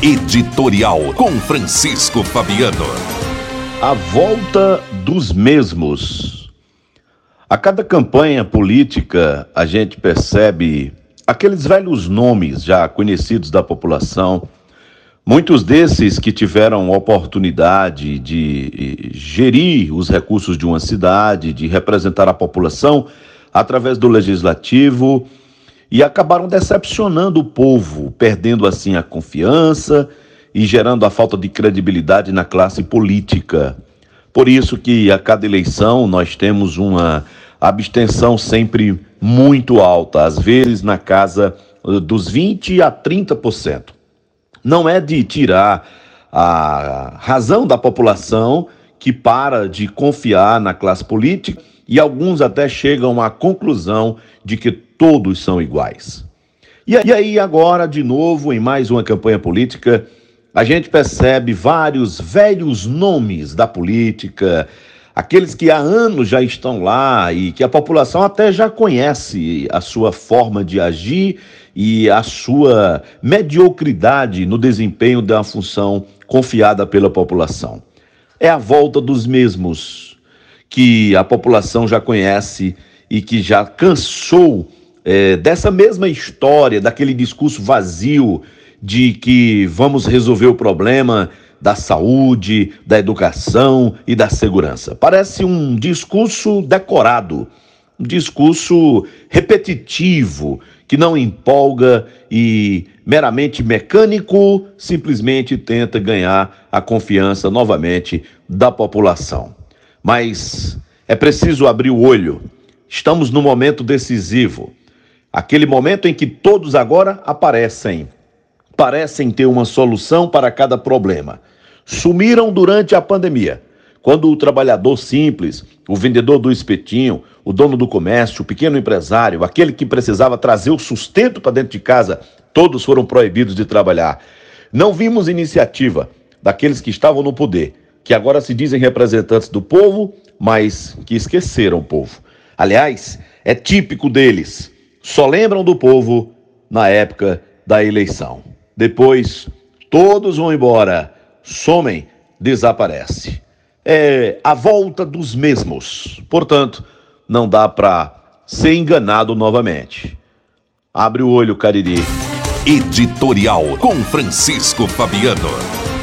Editorial com Francisco Fabiano. A volta dos mesmos. A cada campanha política, a gente percebe aqueles velhos nomes já conhecidos da população. Muitos desses que tiveram oportunidade de gerir os recursos de uma cidade, de representar a população através do legislativo e acabaram decepcionando o povo, perdendo assim a confiança e gerando a falta de credibilidade na classe política. Por isso que a cada eleição nós temos uma abstenção sempre muito alta, às vezes na casa eh, dos 20 a 30%. Não é de tirar a razão da população que para de confiar na classe política e alguns até chegam à conclusão de que todos são iguais. E aí, agora, de novo, em mais uma campanha política, a gente percebe vários velhos nomes da política, aqueles que há anos já estão lá e que a população até já conhece a sua forma de agir e a sua mediocridade no desempenho da função confiada pela população. É a volta dos mesmos que a população já conhece e que já cansou é, dessa mesma história, daquele discurso vazio de que vamos resolver o problema da saúde, da educação e da segurança. Parece um discurso decorado, um discurso repetitivo, que não empolga e meramente mecânico, simplesmente tenta ganhar a confiança novamente da população. Mas é preciso abrir o olho. Estamos no momento decisivo. Aquele momento em que todos agora aparecem, parecem ter uma solução para cada problema. Sumiram durante a pandemia, quando o trabalhador simples, o vendedor do espetinho, o dono do comércio, o pequeno empresário, aquele que precisava trazer o sustento para dentro de casa, todos foram proibidos de trabalhar. Não vimos iniciativa daqueles que estavam no poder, que agora se dizem representantes do povo, mas que esqueceram o povo. Aliás, é típico deles só lembram do povo na época da eleição. Depois, todos vão embora, somem, desaparece. É a volta dos mesmos. Portanto, não dá para ser enganado novamente. Abre o olho, Cariri. Editorial com Francisco Fabiano.